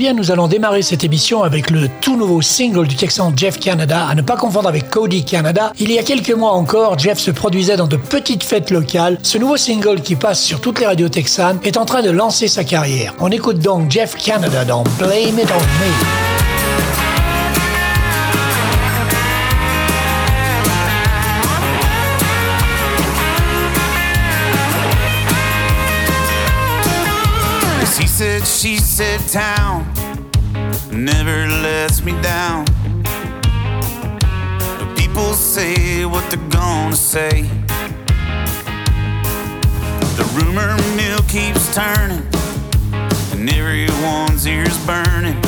Bien, nous allons démarrer cette émission avec le tout nouveau single du Texan Jeff Canada, à ne pas confondre avec Cody Canada. Il y a quelques mois encore, Jeff se produisait dans de petites fêtes locales. Ce nouveau single qui passe sur toutes les radios texanes est en train de lancer sa carrière. On écoute donc Jeff Canada dans Blame It On Me. Said, she said, town never lets me down. But people say what they're gonna say. The rumor mill keeps turning, and everyone's ears burning.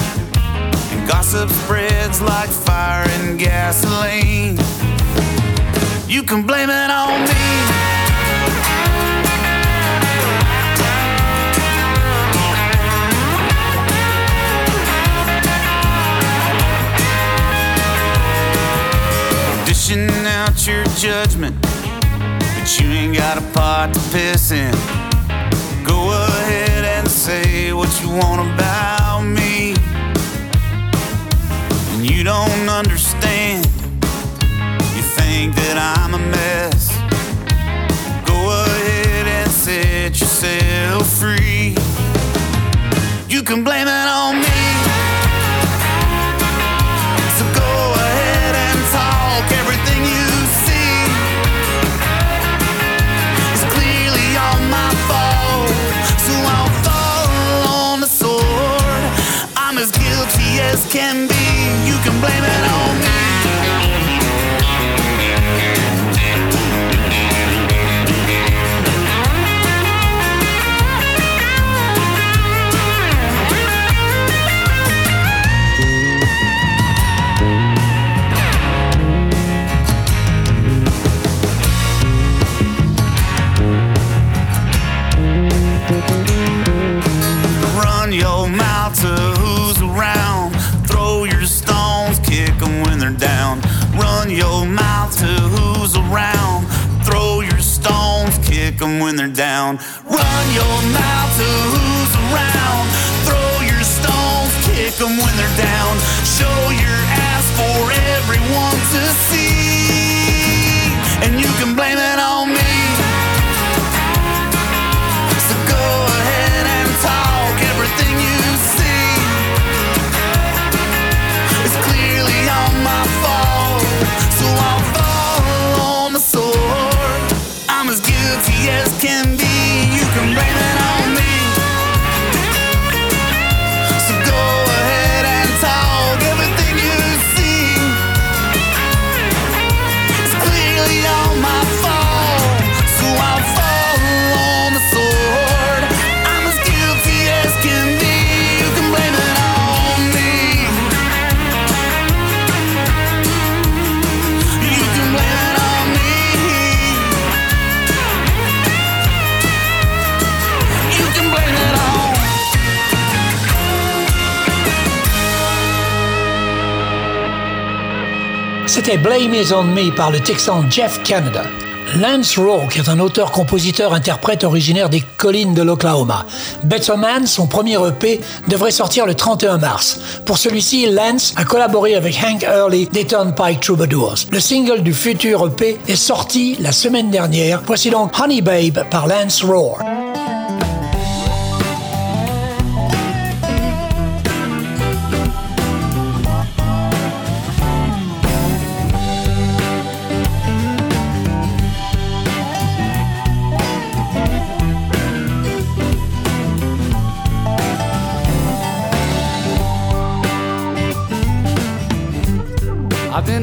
And gossip spreads like fire and gasoline. You can blame it on me. Dishing out your judgment, but you ain't got a pot to piss in. Go ahead and say what you want about me. And you don't understand, you think that I'm blame it them when they're down. Run your mouth to who's around. Throw your stones, kick them when they're down. Show your ass for everyone to C'était Blame Is On Me par le Texan Jeff Canada. Lance Rourke est un auteur-compositeur-interprète originaire des collines de l'Oklahoma. Better Man, son premier EP, devrait sortir le 31 mars. Pour celui-ci, Lance a collaboré avec Hank Early des Turnpike Troubadours. Le single du futur EP est sorti la semaine dernière. Voici donc Honey Babe par Lance Rourke.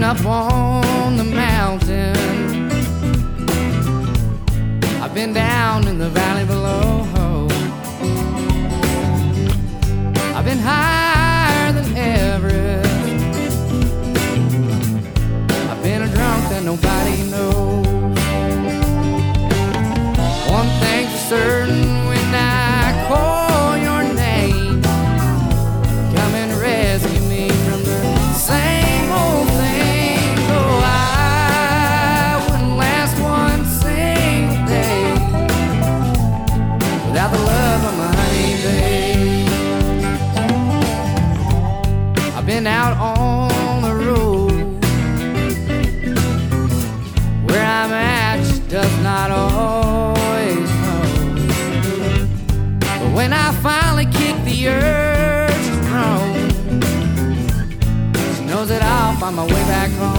Up on back home.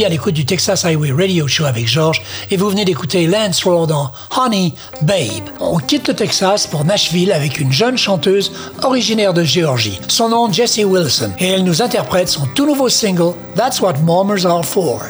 bien à l'écoute du Texas Highway Radio Show avec George et vous venez d'écouter Lance Rohr dans Honey Babe. On quitte le Texas pour Nashville avec une jeune chanteuse originaire de Géorgie. Son nom Jessie Wilson et elle nous interprète son tout nouveau single That's What Mormons Are For.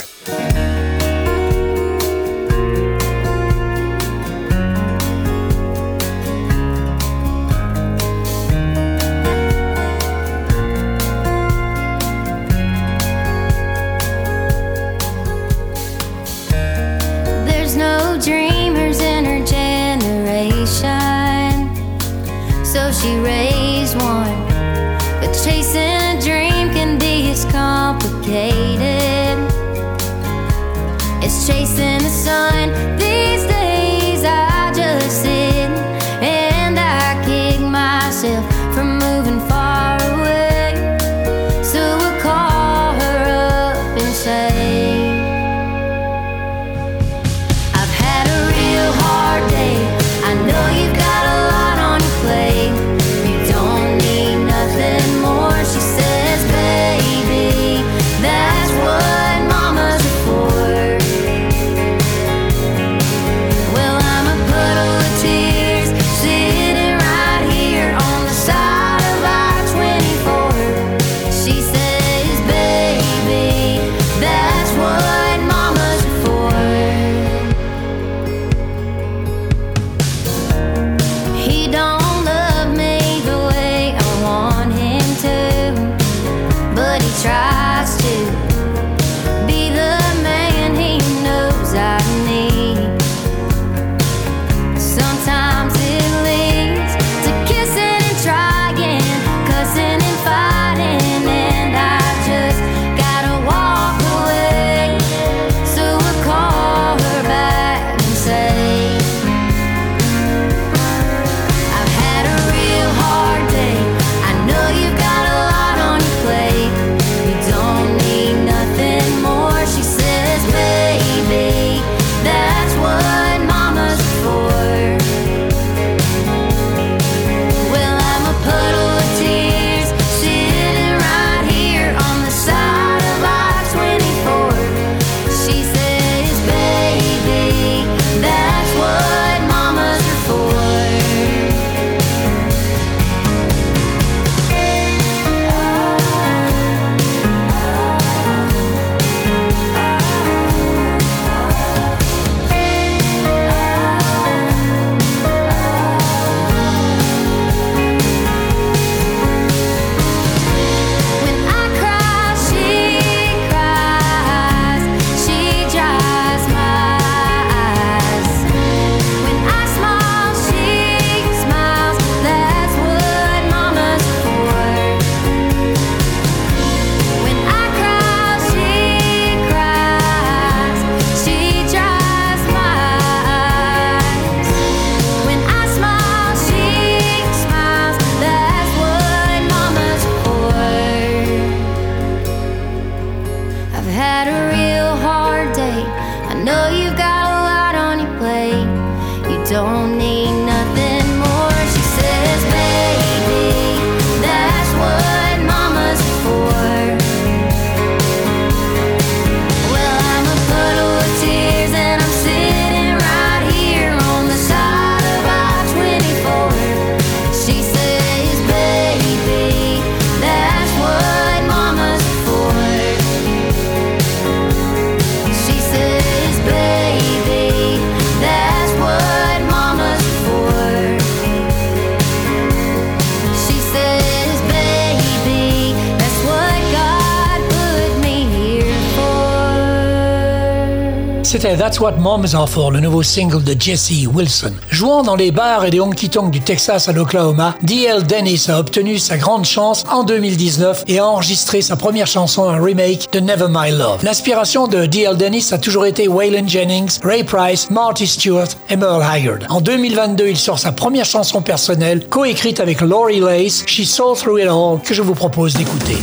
C'était That's What Moms Are For, le nouveau single de Jesse Wilson. Jouant dans les bars et les honky-tonks du Texas à l'Oklahoma, D.L. Dennis a obtenu sa grande chance en 2019 et a enregistré sa première chanson, un remake de Never My Love. L'inspiration de D.L. Dennis a toujours été Waylon Jennings, Ray Price, Marty Stewart et Merle Haggard. En 2022, il sort sa première chanson personnelle, coécrite avec Laurie Lace, She Saw Through It All, que je vous propose d'écouter.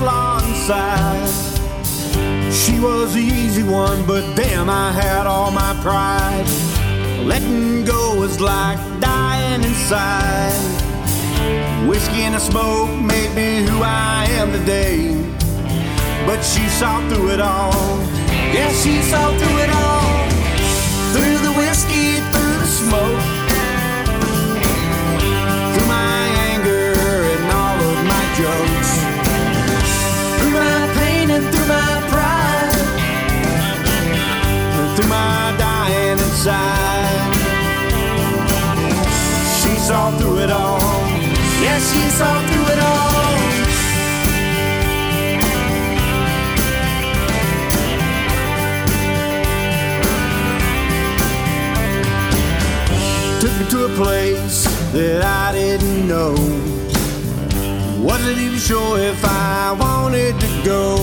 Inside. She was the easy one, but damn, I had all my pride. Letting go was like dying inside. Whiskey and the smoke made me who I am today. But she saw through it all. Yeah, she saw through it all. Through the whiskey, through the smoke. Through my anger and all of my jokes. Inside. She saw through it all. Yeah, she saw through it all. Took me to a place that I didn't know. Wasn't even sure if I wanted to go.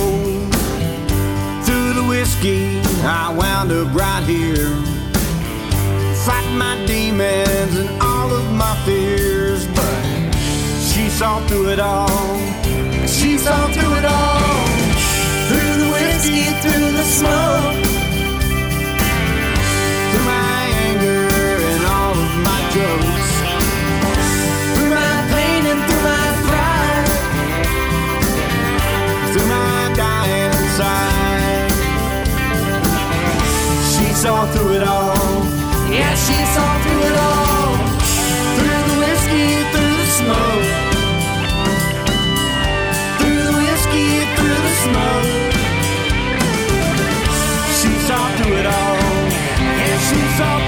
Through the whiskey, I wound up right here. Demons and all of my fears. But she saw through it all. She saw through it all. Through the whiskey, through the smoke. Through my anger and all of my. Through my pain and through my pride. Through my dying inside. She saw through it all. Yeah, she saw through it all. Through the whiskey, through the smoke. Through the whiskey, through the smoke. She saw through it all. Yeah, she saw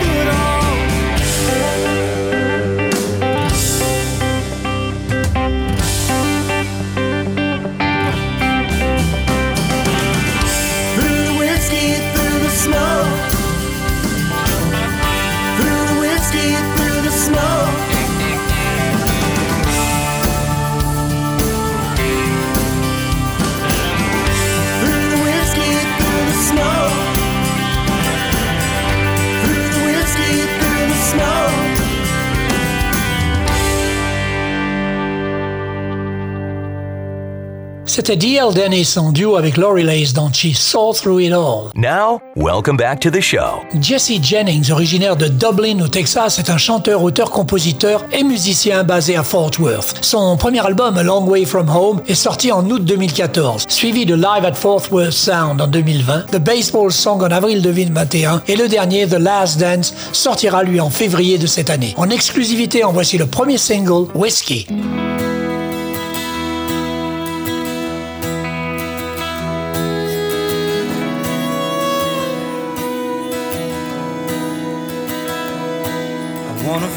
C'était D.L. Dennis en duo avec Laurie Lace dans She Saw Through It All. Now, welcome back to the show. Jesse Jennings, originaire de Dublin au Texas, est un chanteur, auteur, compositeur et musicien basé à Fort Worth. Son premier album, A Long Way From Home, est sorti en août 2014, suivi de Live at Fort Worth Sound en 2020, The Baseball Song en avril 2021 et le dernier, The Last Dance, sortira lui en février de cette année. En exclusivité, en voici le premier single, Whiskey.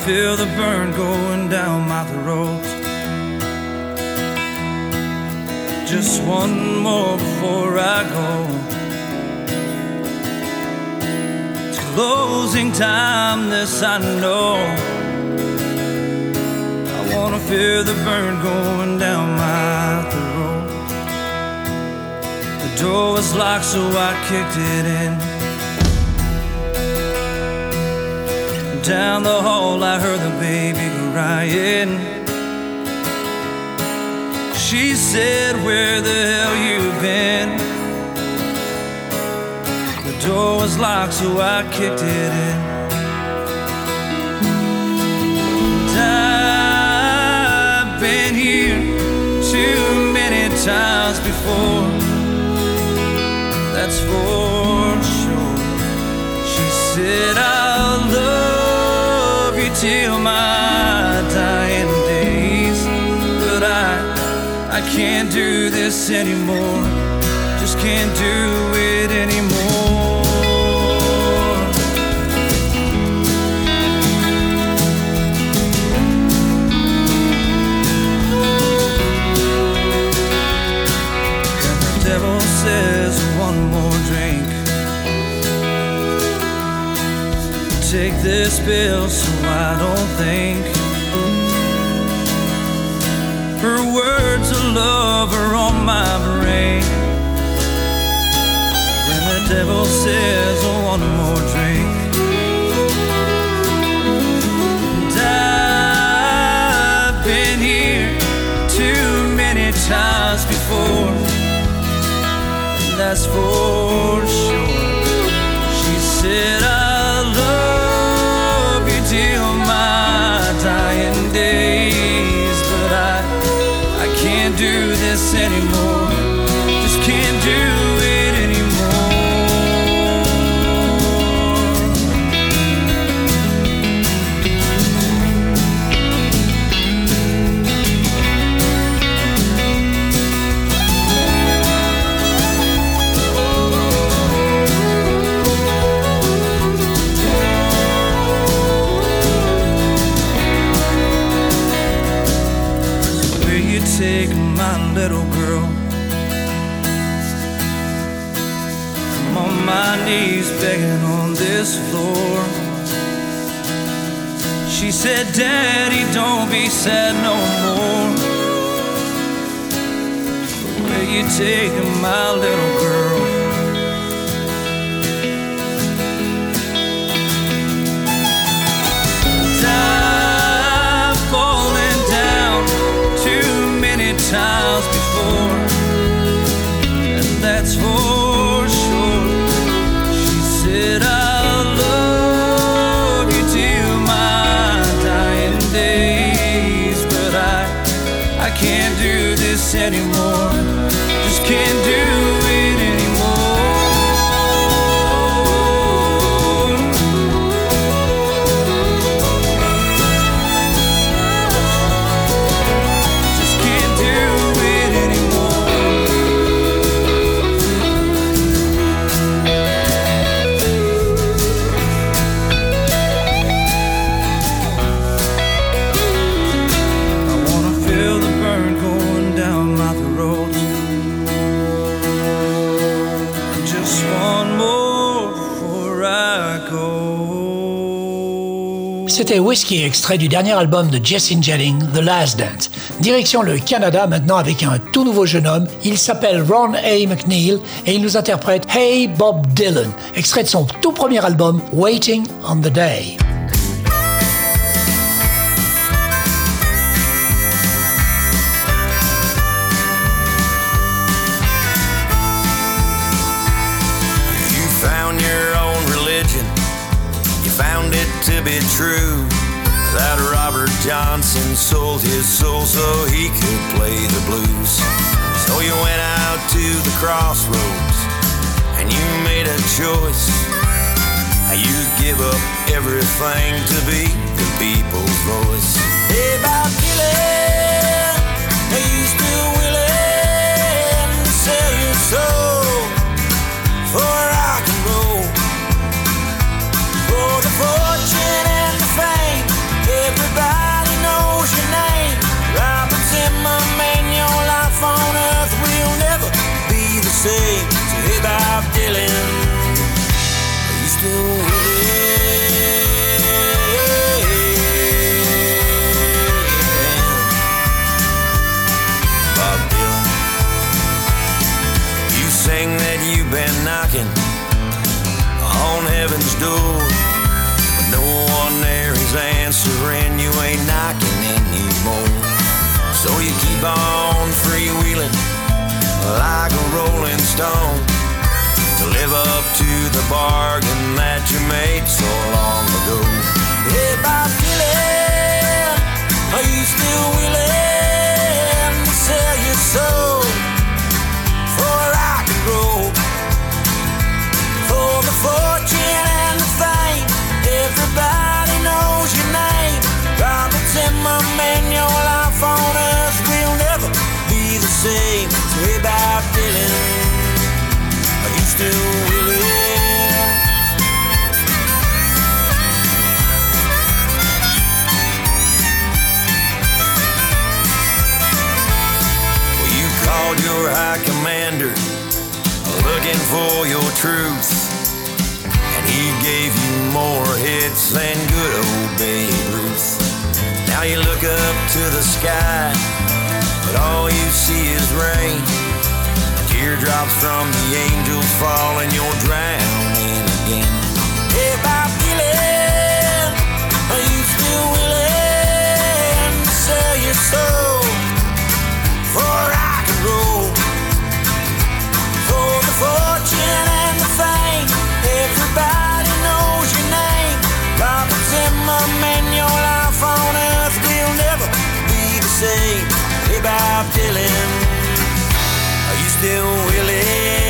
Feel the burn going down my throat. Just one more before I go. It's closing time, this I know. I wanna feel the burn going down my throat. The door was locked, so I kicked it in. Down the hall, I heard the baby crying. She said, Where the hell you been? The door was locked, so I kicked it in. I've been here too many times before. That's for sure. She said, I'll love till my dying days. But I, I can't do this anymore. Just can't do it anymore. This pill so I don't think. Her words of love are on my brain. And the devil says one more drink. And I've been here too many times before and that's for sure. Daddy, don't be sad no more. Where you take my little girl? I've fallen down too many times before, and that's for C'était Whiskey, extrait du dernier album de Jessin Jelling, The Last Dance. Direction le Canada maintenant avec un tout nouveau jeune homme. Il s'appelle Ron A. McNeil et il nous interprète Hey Bob Dylan, extrait de son tout premier album Waiting on the Day. Be true. That Robert Johnson sold his soul so he could play the blues. So you went out to the crossroads and you made a choice. You give up everything to be the people's voice. Hey, Bob Dylan, are you still willing to sell your soul? for rock and roll. For the fortune and the fame, everybody knows your name. Your life on earth will never be the same. So hey, Bob Dylan, are you still willing? Bob Dylan. You sing that you've been knocking answer and you ain't knocking anymore. So you keep on freewheeling like a rolling stone to live up to the bargain that you made so long ago. Hey, Bob Dylan, are you still willing to sell your soul for rock and roll? For the fortune So hey, Bob Dylan, are you still willing? Well, you called your high commander looking for your truth. And he gave you more hits than good old Babe Ruth. Now you look up to the sky, but all you see is rain. Teardrops from the angels fall and you're drowning again. Hey, Bob Dylan, are you still willing to sell your soul for rock and roll? Bob Dylan, are you still willing?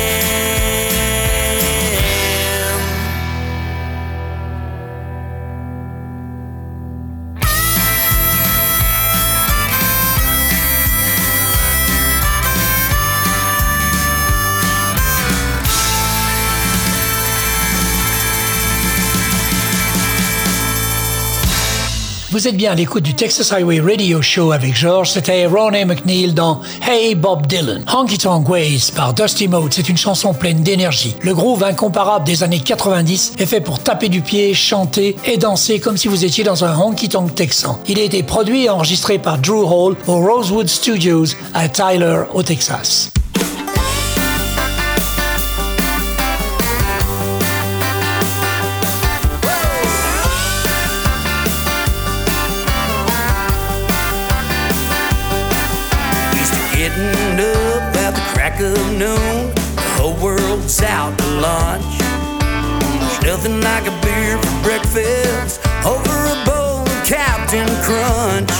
Vous êtes bien à l'écoute du Texas Highway Radio Show avec George. C'était Ronnie McNeil dans Hey Bob Dylan. Honky Tonk Ways par Dusty Mote, c'est une chanson pleine d'énergie. Le groove incomparable des années 90 est fait pour taper du pied, chanter et danser comme si vous étiez dans un honky tonk texan. Il a été produit et enregistré par Drew Hall au Rosewood Studios à Tyler, au Texas. Of noon. The whole world's out to lunch. There's nothing like a beer for breakfast over a bowl of Captain Crunch.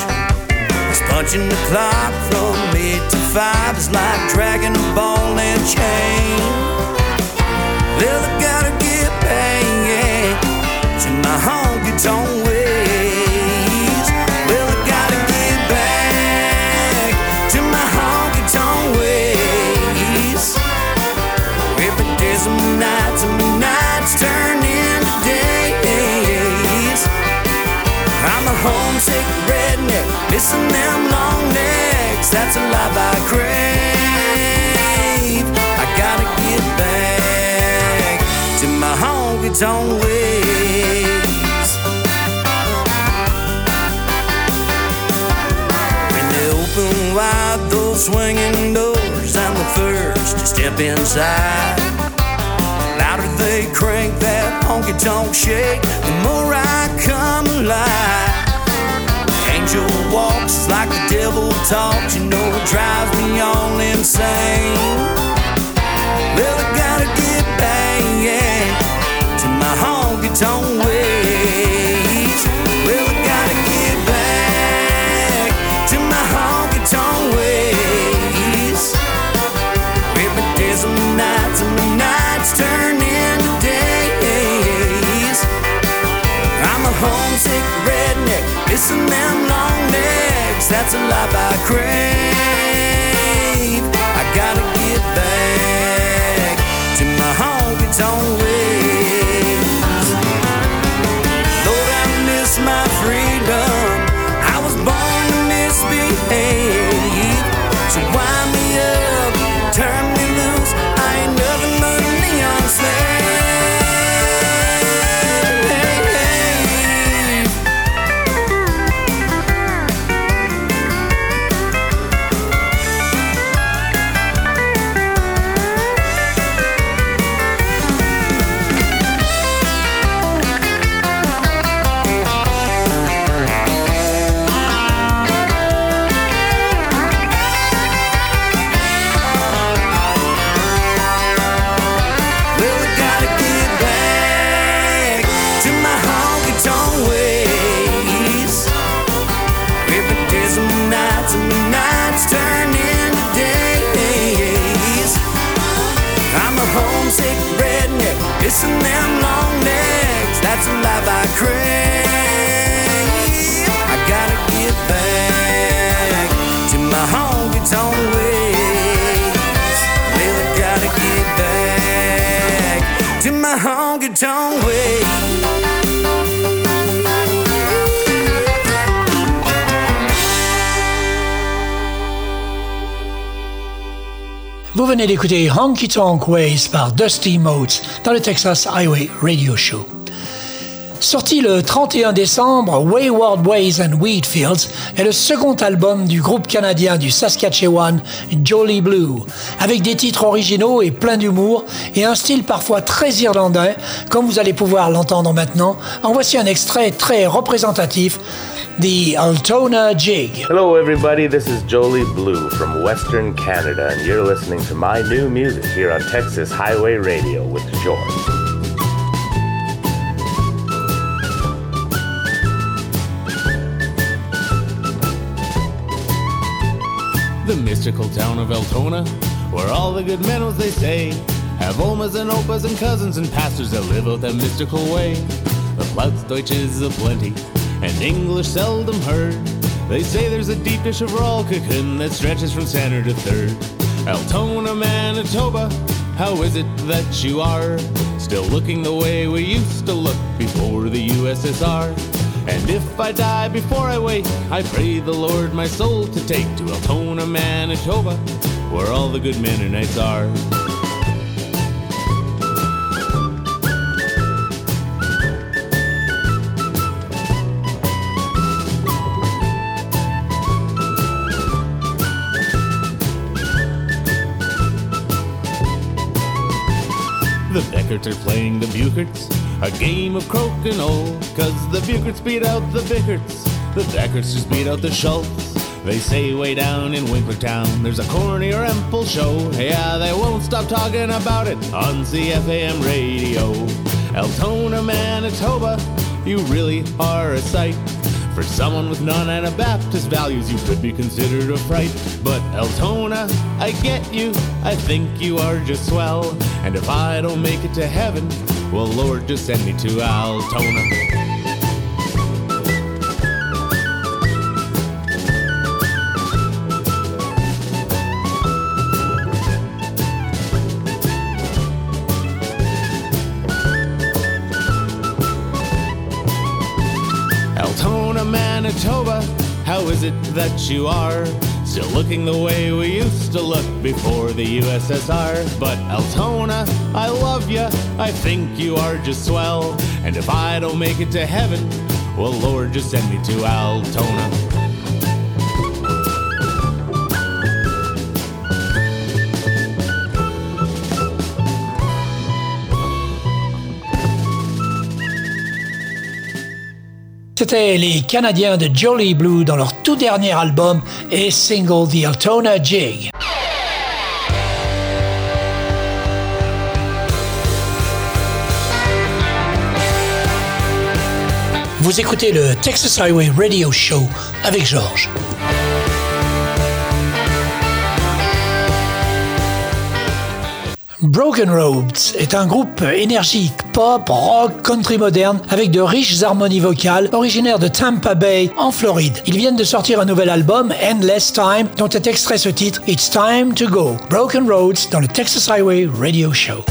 It's punching the clock from eight to five is like dragging a ball and chain. Well, gotta get paid to my honky tonk. Redneck, missing them long necks. That's a life I crave. I gotta get back to my honky tonk ways. When they open wide those swinging doors, I'm the first to step inside. The louder they crank that honky tonk shake, the more I come alive. Angel walks like the devil talks, you know it drives me all insane. Well, I gotta get back to my honky tonk ways. Well, I gotta get back to my honky tonk ways. Every day's a night, and the nights turn into days. I'm a homesick redneck, missing them necks. That's a life I crave. I gotta get back to my honky tonk chasing them long necks—that's a life I crave. Vous venez d'écouter Honky Tonk Ways par Dusty Motes dans le Texas Highway Radio Show. Sorti le 31 décembre, Wayward Ways and Wheatfields est le second album du groupe canadien du Saskatchewan, Jolly Blue, avec des titres originaux et plein d'humour et un style parfois très irlandais, comme vous allez pouvoir l'entendre maintenant. En voici un extrait très représentatif, The Altona Jig. Hello, everybody. This is Jolie Blue from Western Canada, and you're listening to my new music here on Texas Highway Radio with George. The mystical town of Altona, where all the good men, as they say, have omas and opas and cousins and pastors that live out that mystical way. The Plattdeutsch is aplenty, and English seldom heard. They say there's a deep dish of raw Rollkuchen that stretches from center to third. Altona, Manitoba, how is it that you are still looking the way we used to look before the USSR? And if I die before I wake, I pray the Lord my soul to take to Altona, Manitoba, where all the good Mennonites are. The Beckerts are playing the Bucherts, a game of crokinole. Cause the Bucherts beat out the Bickerts, the Beckerts just beat out the Schultz. They say way down in Winklertown there's a Corny Rempel show. Yeah, they won't stop talking about it on CFAM radio. Altona, Manitoba, you really are a sight. For someone with non-Anabaptist values, you could be considered a fright. But Altona, I get you. I think you are just swell. And if I don't make it to heaven, well, Lord, just send me to Altona. Altona, Manitoba, how is it that you are still looking the way we used to look before the USSR? But Altona, I love you. I think you are just swell. And if I don't make it to heaven, well, Lord, just send me to Altona. C'était les Canadiens de Jolly Blue dans leur tout dernier album et single The Altona Jig. Vous écoutez le Texas Highway Radio Show avec Georges. Broken Roads est un groupe énergique pop, rock, country moderne avec de riches harmonies vocales originaires de Tampa Bay en Floride. Ils viennent de sortir un nouvel album, Endless Time, dont est extrait ce titre It's Time to Go. Broken Roads dans le Texas Highway Radio Show.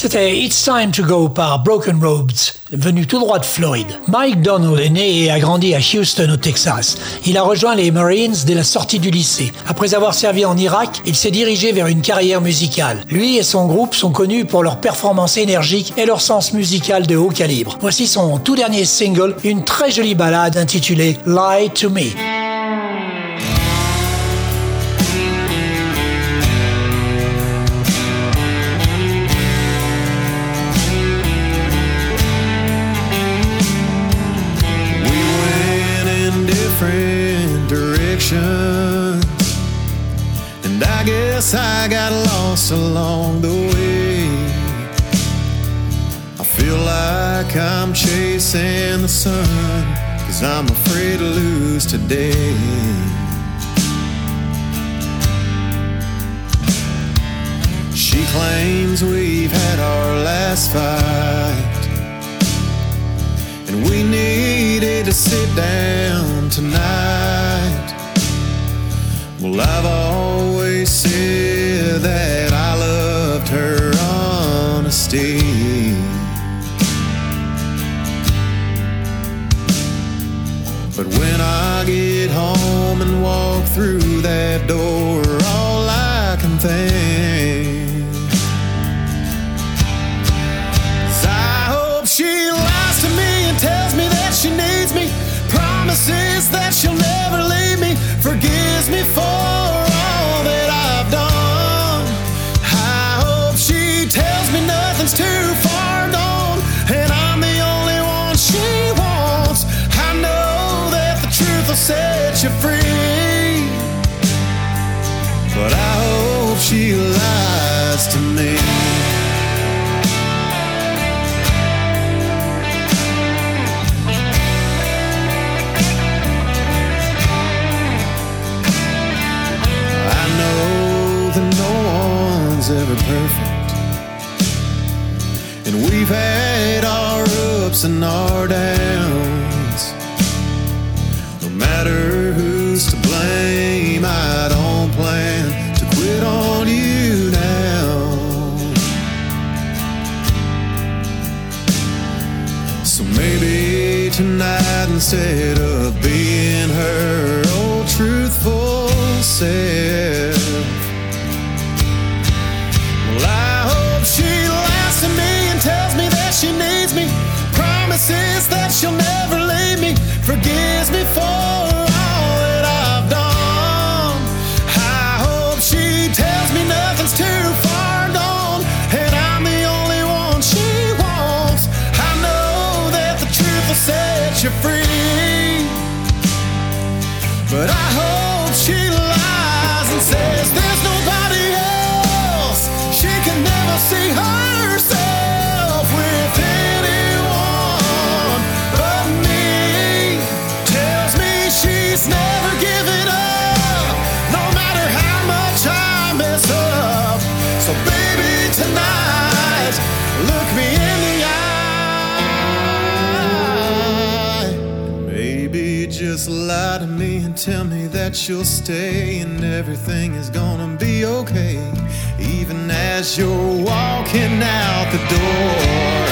C'était It's Time to Go par Broken Roads, venu tout droit de Floride. Mike Donald est né et a grandi à Houston au Texas. Il a rejoint les Marines dès la sortie du lycée. Après avoir servi en Irak, il s'est dirigé vers une carrière musicale. Lui et son groupe sont connus pour leur performance énergique et leur sens musical de haut calibre. Voici son tout dernier single, une très jolie ballade intitulée Lie to Me. Along the way. I feel like I'm chasing the sun, cause I'm afraid to lose today. She claims we've had our last fight. And we needed to sit down tonight. Well, I've always walk through that door, all I can think is I hope she lies to me and tells me that she needs me. Promises that she'll never leave me. Forgives me for perfect. And we've had our ups and our downs. No matter who's to blame, I don't plan to quit on you now. So maybe tonight, instead of being her old truthful self, and tell me that you'll stay and everything is gonna be okay, even as you're walking out the door.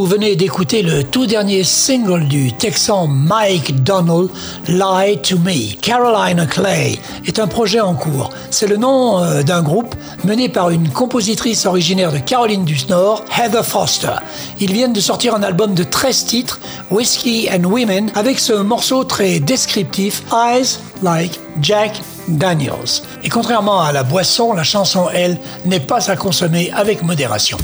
vous venez d'écouter le tout dernier single du Texan Mike Donald, Lie to Me. Carolina Clay est un projet en cours. C'est le nom euh, d'un groupe mené par une compositrice originaire de Caroline du Nord, Heather Foster. Ils viennent de sortir un album de 13 titres, Whiskey and Women, avec ce morceau très descriptif, Eyes Like Jack Daniels. Et contrairement à la boisson, la chanson, elle, n'est pas à consommer avec modération.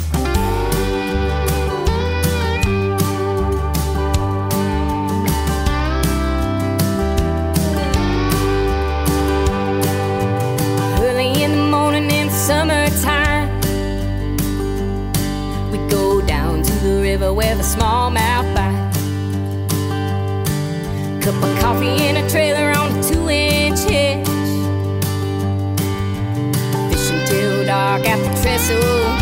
cup of coffee in a trailer on a two inch hitch. Fishing till dark at the trestle.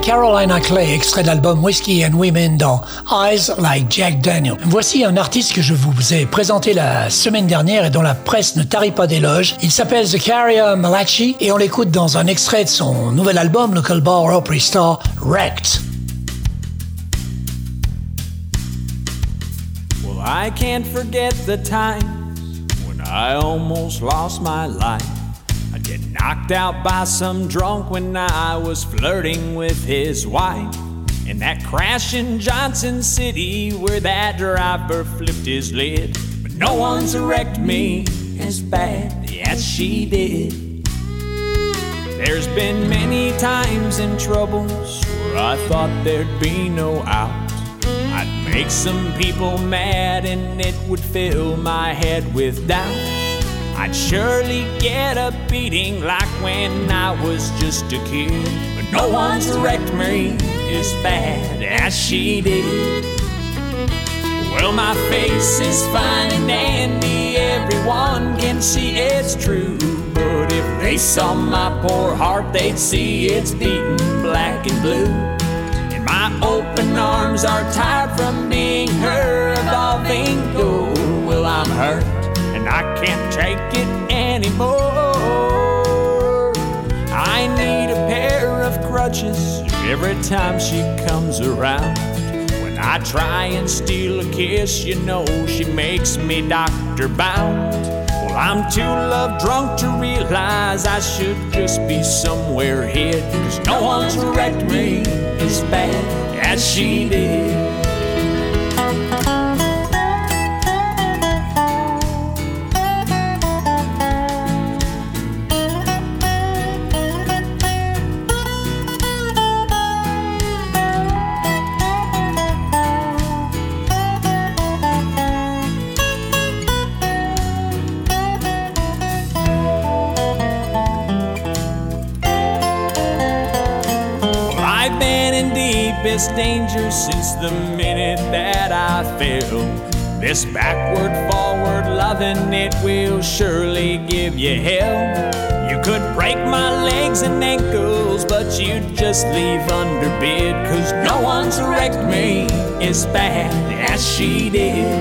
Carolina Clay, extrait de l'album Whiskey and Women dans Eyes Like Jack Daniel. Voici un artiste que je vous ai présenté la semaine dernière et dont la presse ne tarit pas d'éloges. Il s'appelle Zakaria Malachi et on l'écoute dans un extrait de son nouvel album Local Bar Opry Star, Wrecked. Well, I can't forget the times when I almost lost my life. Knocked out by some drunk when I was flirting with his wife. In that crash in Johnson City where that driver flipped his lid. But no one's wrecked me as bad as she did. There's been many times in troubles where I thought there'd be no out. I'd make some people mad and it would fill my head with doubt. I'd surely get a beating like when I was just a kid. But no one's wrecked me as bad as she did. Well, my face is fine and dandy, everyone can see it's true. But if they saw my poor heart, they'd see it's beaten black and blue. And my open arms are tired from being hurt of all. Well, I'm hurt I can't take it anymore. I need a pair of crutches every time she comes around. When I try and steal a kiss, you know she makes me doctor bound. Well, I'm too love drunk to realize I should just be somewhere hid. Cause no one's wrecked me as bad as she did. Deepest danger since the minute that I fell. This backward, forward loving, it will surely give you hell. You could break my legs and ankles, but you'd just leave under bed. Cause no one's wrecked me as bad as she did.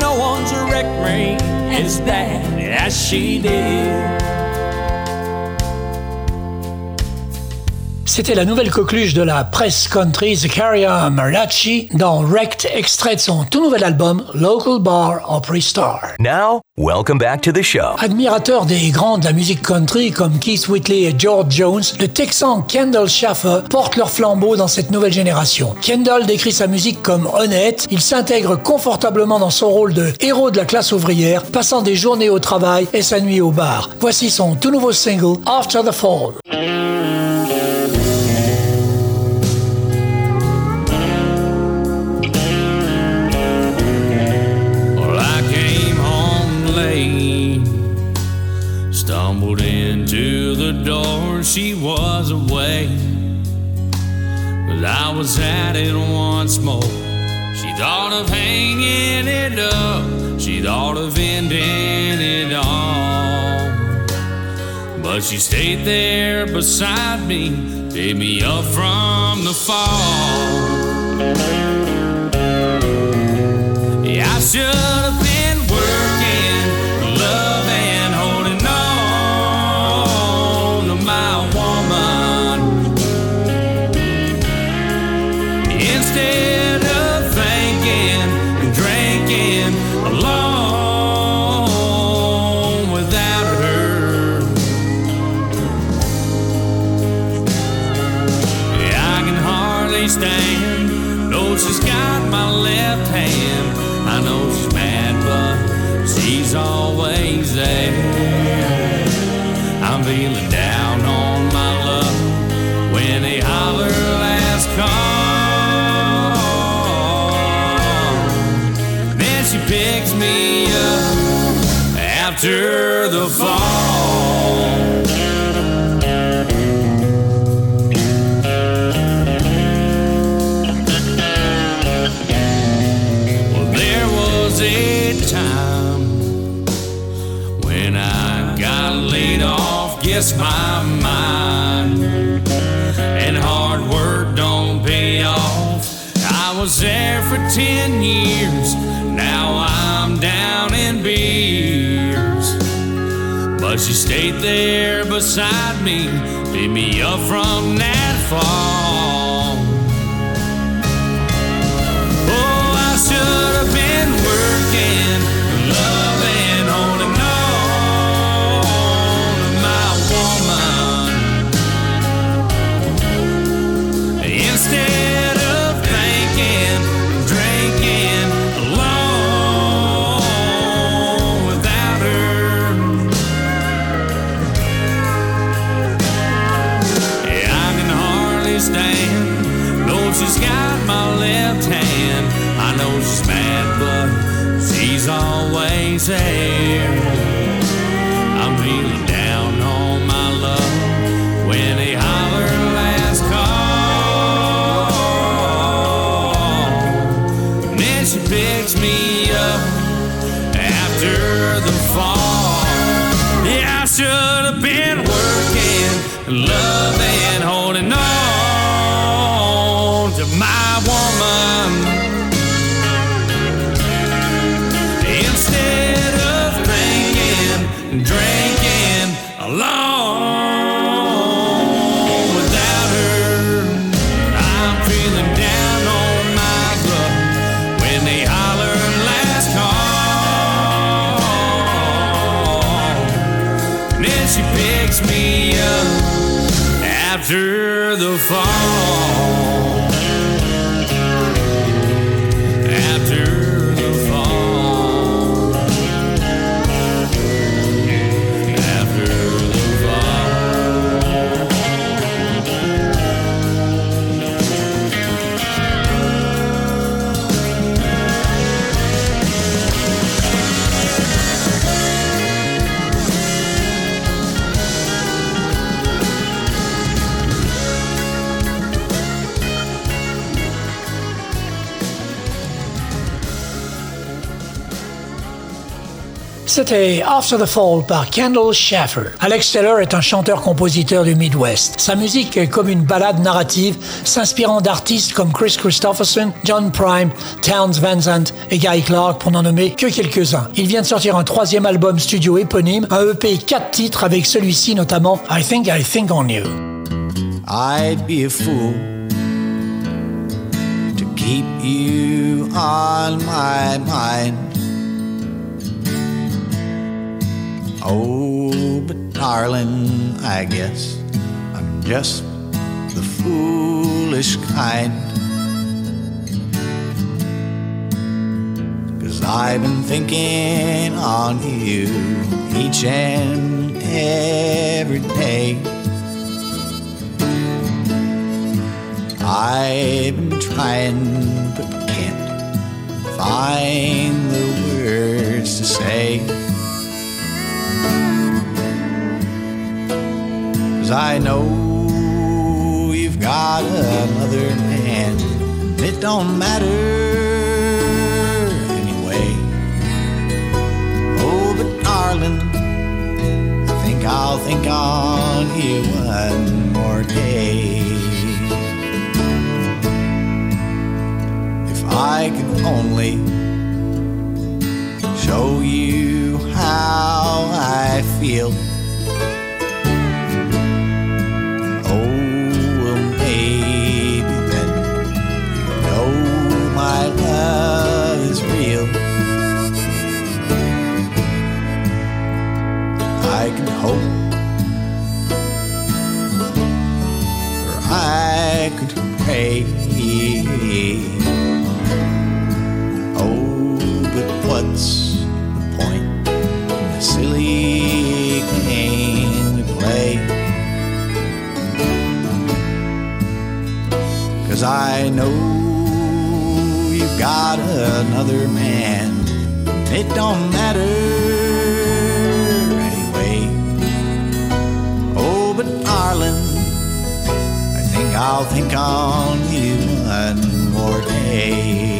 No one's wrecked me as bad as she did. C'était la nouvelle coqueluche de la presse country Zakaria Malachi dans Wrecked, extrait de son tout nouvel album Local Bar Opry Star. Now, welcome back to the show. Admirateur des grands de la musique country comme Keith Whitley et George Jones, le Texan Kendall Schaffer porte leur flambeau dans cette nouvelle génération. Kendall décrit sa musique comme honnête, il s'intègre confortablement dans son rôle de héros de la classe ouvrière, passant des journées au travail et sa nuit au bar. Voici son tout nouveau single After the Fall. Was away, but I was at it once more. She thought of hanging it up, she thought of ending it all. But she stayed there beside me, picked me up from the fall. Yeah, I should have after there beside me, picked me up from that fall. Me up after the fall. C'était After the Fall par Kendall Schaffer. Alex Taylor est un chanteur-compositeur du Midwest. Sa musique est comme une balade narrative s'inspirant d'artistes comme Chris Christopherson, John Prime, Towns Van Zandt et Guy Clark pour n'en nommer que quelques-uns. Il vient de sortir un troisième album studio éponyme, un EP 4 titres avec celui-ci notamment I Think I Think on You. I'd be a fool to keep you on my mind. Oh, but darling, I guess I'm just the foolish kind. Cause I've been thinking on you each and every day. I've been trying but can't find the words to say. Cause I know you've got another man, it don't matter anyway. Oh, but darling, I think I'll think on you one more day. If I could only show you Cause I know you've got another man. It don't matter anyway. Oh, but darling, I think I'll think on you one more day.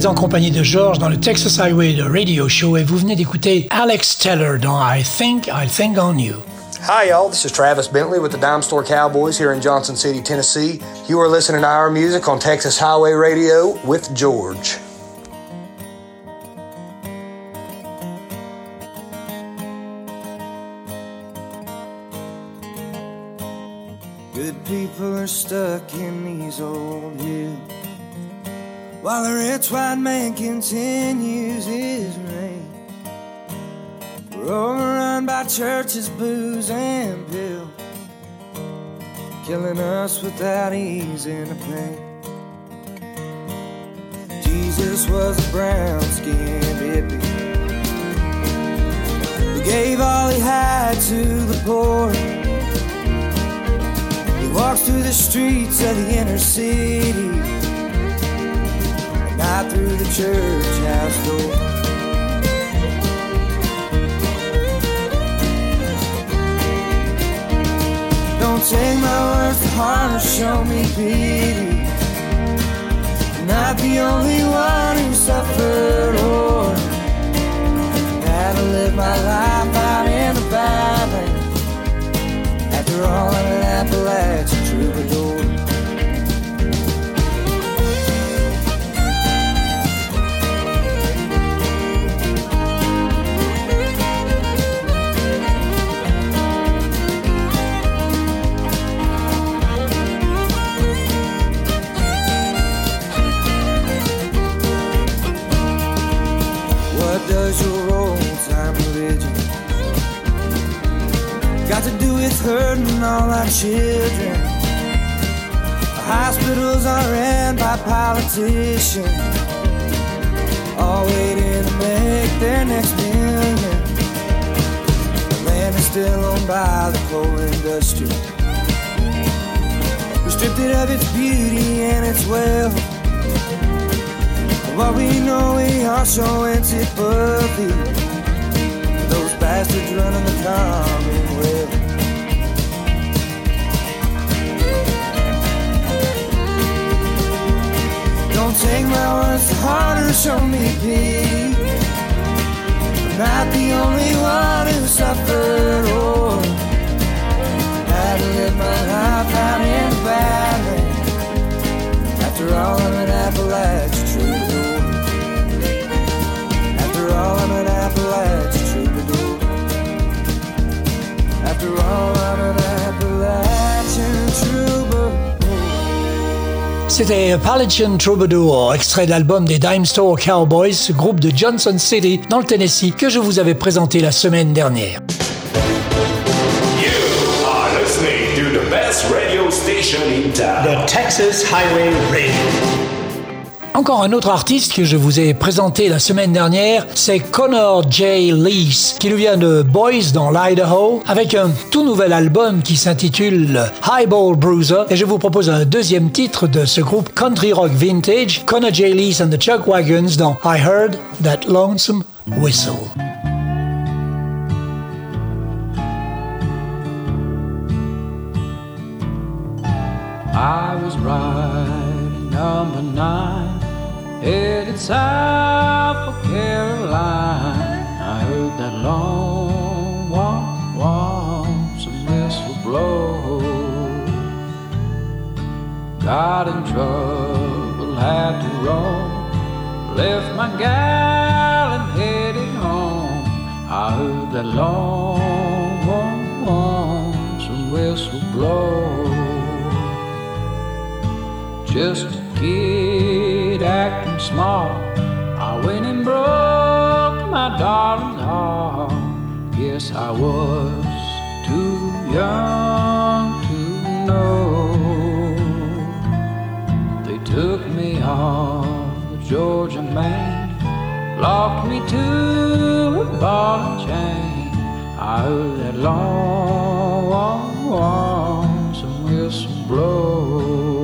Êtes en compagnie de George dans le Texas Highway de Radio Show et vous venez d'écouter Alex Teller dans I Think I'll Think on You. Hi, y'all. This is Travis Bentley with the Dime Store Cowboys here in Johnson City, Tennessee. You are listening to our music on Texas Highway Radio with George. Good people are stuck in these old hills while the rich white man continues his reign. We're overrun by churches, booze, and pills, killing us without easing the pain. Jesus was a brown skinned hippie who gave all he had to the poor. He walks through the streets of the inner city, not through the church house door. Don't take my words to heart or show me pity. I'm not the only one who suffered or had to live my life out in the valley. After all, an Appalachian troubadour. To with hurting all our children? The Hospitals are ran by politicians, all waiting to make their next million. The land is still owned by the coal industry, who stripped it of its beauty and its wealth. For what we know, we are so antipathy. Those bastards running the Commonwealth. Don't take my words to heart or show me pity. I'm not the only one who suffered or had to live my life out in the valley. After all, I'm an Appalachian troubadour. After all, I'm an Appalachian troubadour. After all, I'm an C'était Appalachian Troubadour, extrait de l'album des Dime Store Cowboys, groupe de Johnson City dans le Tennessee que je vous avais présenté la semaine dernière. You are listening to the best radio station in town. The Texas Highway Radio. Encore un autre artiste que je vous ai présenté la semaine dernière, c'est Connor J. Lees, qui nous vient de Boys dans l'Idaho, avec un tout nouvel album qui s'intitule Highball Bruiser. Et je vous propose un deuxième titre de ce groupe country rock vintage, Connor J. Lees and the Chuck Wagons dans I Heard That Lonesome Whistle. I was number nine, headed south for Caroline. I heard that long walk, walk, some whistle blow. Got in trouble, had to roll, left my gal and headed home. I heard that long walk, walk, some whistle blow just kid acting smart. I went and broke my darling's heart. Guess I was too young to know. They took me off the Georgia man locked me to a ball and chain. I heard that long, lonesome whistle blow.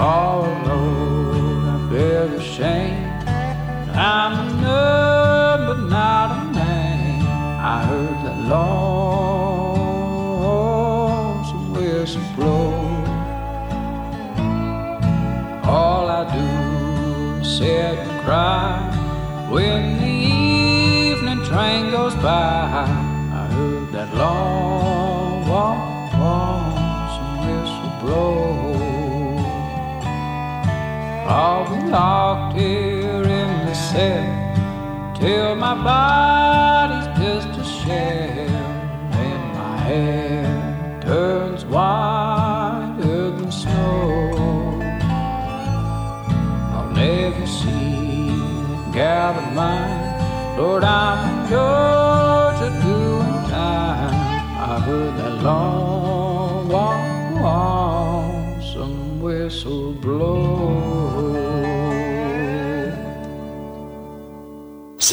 Oh Lord, locked here in the cell till my body's just a shell and my hair turns whiter than snow. I'll never see of mine, Lord, I'm in